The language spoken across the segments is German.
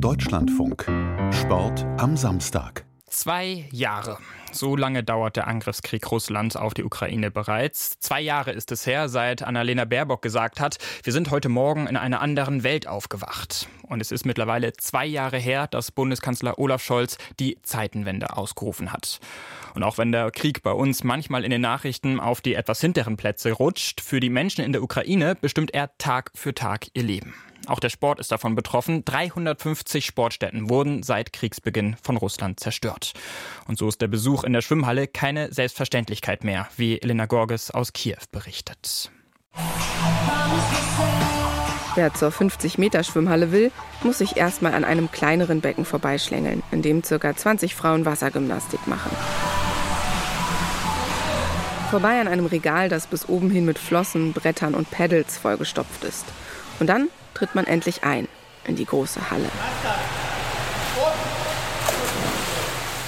Deutschlandfunk. Sport am Samstag. Zwei Jahre. So lange dauert der Angriffskrieg Russlands auf die Ukraine bereits. Zwei Jahre ist es her, seit Annalena Baerbock gesagt hat, wir sind heute Morgen in einer anderen Welt aufgewacht. Und es ist mittlerweile zwei Jahre her, dass Bundeskanzler Olaf Scholz die Zeitenwende ausgerufen hat. Und auch wenn der Krieg bei uns manchmal in den Nachrichten auf die etwas hinteren Plätze rutscht, für die Menschen in der Ukraine bestimmt er Tag für Tag ihr Leben. Auch der Sport ist davon betroffen. 350 Sportstätten wurden seit Kriegsbeginn von Russland zerstört. Und so ist der Besuch in der Schwimmhalle keine Selbstverständlichkeit mehr, wie Elena Gorges aus Kiew berichtet. Wer zur 50-Meter-Schwimmhalle will, muss sich erstmal an einem kleineren Becken vorbeischlängeln, in dem ca. 20 Frauen Wassergymnastik machen. Vorbei an einem Regal, das bis oben hin mit Flossen, Brettern und Pedals vollgestopft ist. Und dann tritt man endlich ein in die große Halle.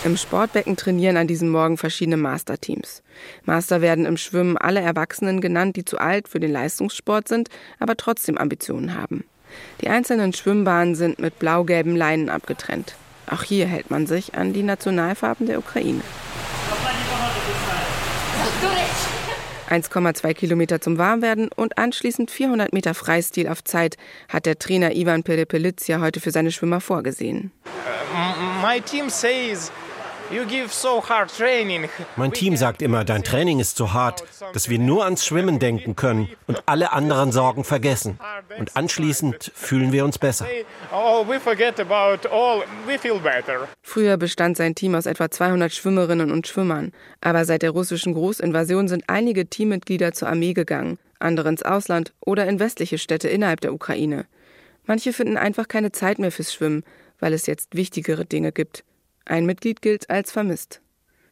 Im Sportbecken trainieren an diesem Morgen verschiedene Masterteams. Master werden im Schwimmen alle Erwachsenen genannt, die zu alt für den Leistungssport sind, aber trotzdem Ambitionen haben. Die einzelnen Schwimmbahnen sind mit blau-gelben Leinen abgetrennt. Auch hier hält man sich an die Nationalfarben der Ukraine. 1,2 Kilometer zum Warmwerden und anschließend 400 Meter Freistil auf Zeit hat der Trainer Ivan Perepelitz heute für seine Schwimmer vorgesehen. My team says mein Team sagt immer, dein Training ist so hart, dass wir nur ans Schwimmen denken können und alle anderen Sorgen vergessen. Und anschließend fühlen wir uns besser. Oh, Früher bestand sein Team aus etwa 200 Schwimmerinnen und Schwimmern. Aber seit der russischen Großinvasion sind einige Teammitglieder zur Armee gegangen, andere ins Ausland oder in westliche Städte innerhalb der Ukraine. Manche finden einfach keine Zeit mehr fürs Schwimmen, weil es jetzt wichtigere Dinge gibt. Ein Mitglied gilt als vermisst.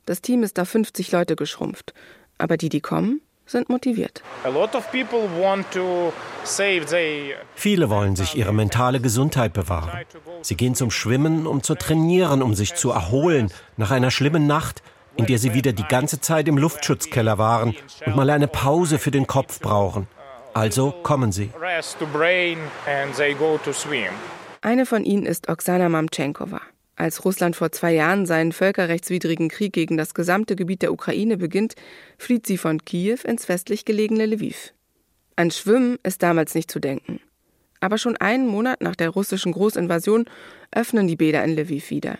Das Team ist auf 50 Leute geschrumpft, aber die, die kommen, sind motiviert. Viele wollen sich ihre mentale Gesundheit bewahren. Sie gehen zum Schwimmen, um zu trainieren, um sich zu erholen nach einer schlimmen Nacht, in der sie wieder die ganze Zeit im Luftschutzkeller waren und mal eine Pause für den Kopf brauchen. Also kommen sie. Eine von ihnen ist Oksana Mamchenkova. Als Russland vor zwei Jahren seinen völkerrechtswidrigen Krieg gegen das gesamte Gebiet der Ukraine beginnt, flieht sie von Kiew ins westlich gelegene Lviv. An Schwimmen ist damals nicht zu denken. Aber schon einen Monat nach der russischen Großinvasion öffnen die Bäder in Lviv wieder.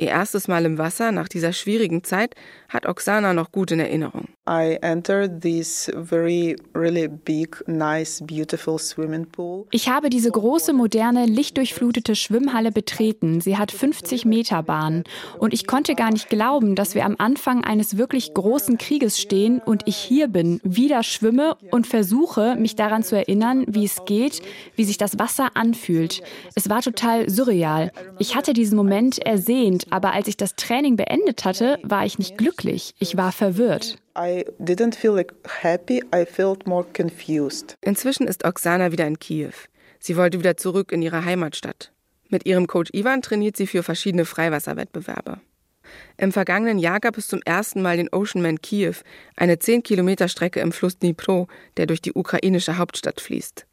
Ihr erstes Mal im Wasser nach dieser schwierigen Zeit hat Oksana noch gut in Erinnerung. I entered this very really big, nice, beautiful swimming pool. Ich habe diese große, moderne, lichtdurchflutete Schwimmhalle betreten. Sie hat 50 Meter Bahn. Und ich konnte gar nicht glauben, dass wir am Anfang eines wirklich großen Krieges stehen und ich hier bin, wieder schwimme und versuche, mich daran zu erinnern, wie es geht, wie sich das Wasser anfühlt. Es war total surreal. Ich hatte diesen Moment ersehnt aber als ich das Training beendet hatte, war ich nicht glücklich. Ich war verwirrt. Inzwischen ist Oksana wieder in Kiew. Sie wollte wieder zurück in ihre Heimatstadt. Mit ihrem Coach Ivan trainiert sie für verschiedene Freiwasserwettbewerbe. Im vergangenen Jahr gab es zum ersten Mal den Oceanman Kiew, eine 10 Kilometer Strecke im Fluss Dnipro, der durch die ukrainische Hauptstadt fließt.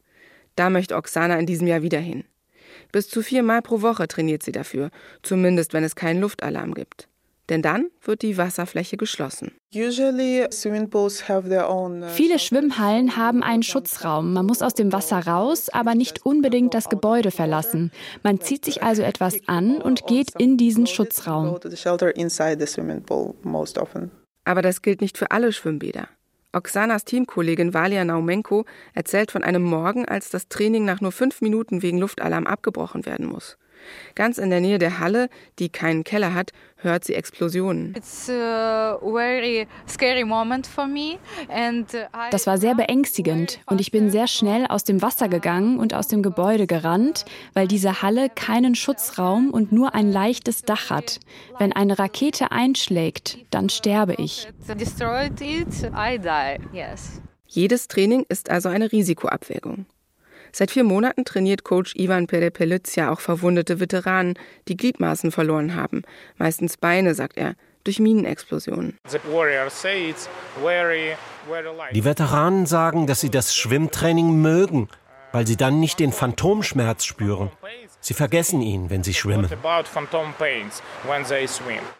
Da möchte Oksana in diesem Jahr wieder hin. Bis zu viermal pro Woche trainiert sie dafür, zumindest wenn es keinen Luftalarm gibt. Denn dann wird die Wasserfläche geschlossen. Uh, Viele Schwimmhallen haben einen Schutzraum. Man muss aus dem Wasser raus, aber nicht unbedingt das Gebäude verlassen. Man zieht sich also etwas an und geht in diesen Schutzraum. Aber das gilt nicht für alle Schwimmbäder. Oksanas Teamkollegin Valia Naumenko erzählt von einem Morgen, als das Training nach nur fünf Minuten wegen Luftalarm abgebrochen werden muss. Ganz in der Nähe der Halle, die keinen Keller hat, hört sie Explosionen. Uh, das war sehr beängstigend und ich bin sehr schnell aus dem Wasser gegangen und aus dem Gebäude gerannt, weil diese Halle keinen Schutzraum und nur ein leichtes Dach hat. Wenn eine Rakete einschlägt, dann sterbe ich. Jedes Training ist also eine Risikoabwägung. Seit vier Monaten trainiert Coach Ivan Perepelitz auch verwundete Veteranen, die Gliedmaßen verloren haben. Meistens Beine, sagt er, durch Minenexplosionen. Die Veteranen sagen, dass sie das Schwimmtraining mögen, weil sie dann nicht den Phantomschmerz spüren. Sie vergessen ihn, wenn sie schwimmen.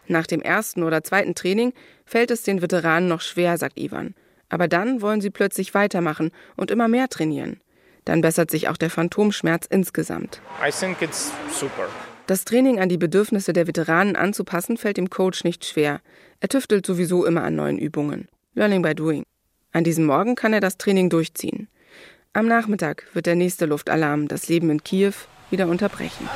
Nach dem ersten oder zweiten Training fällt es den Veteranen noch schwer, sagt Ivan. Aber dann wollen sie plötzlich weitermachen und immer mehr trainieren. Dann bessert sich auch der Phantomschmerz insgesamt. Das Training an die Bedürfnisse der Veteranen anzupassen, fällt dem Coach nicht schwer. Er tüftelt sowieso immer an neuen Übungen. Learning by doing. An diesem Morgen kann er das Training durchziehen. Am Nachmittag wird der nächste Luftalarm das Leben in Kiew wieder unterbrechen.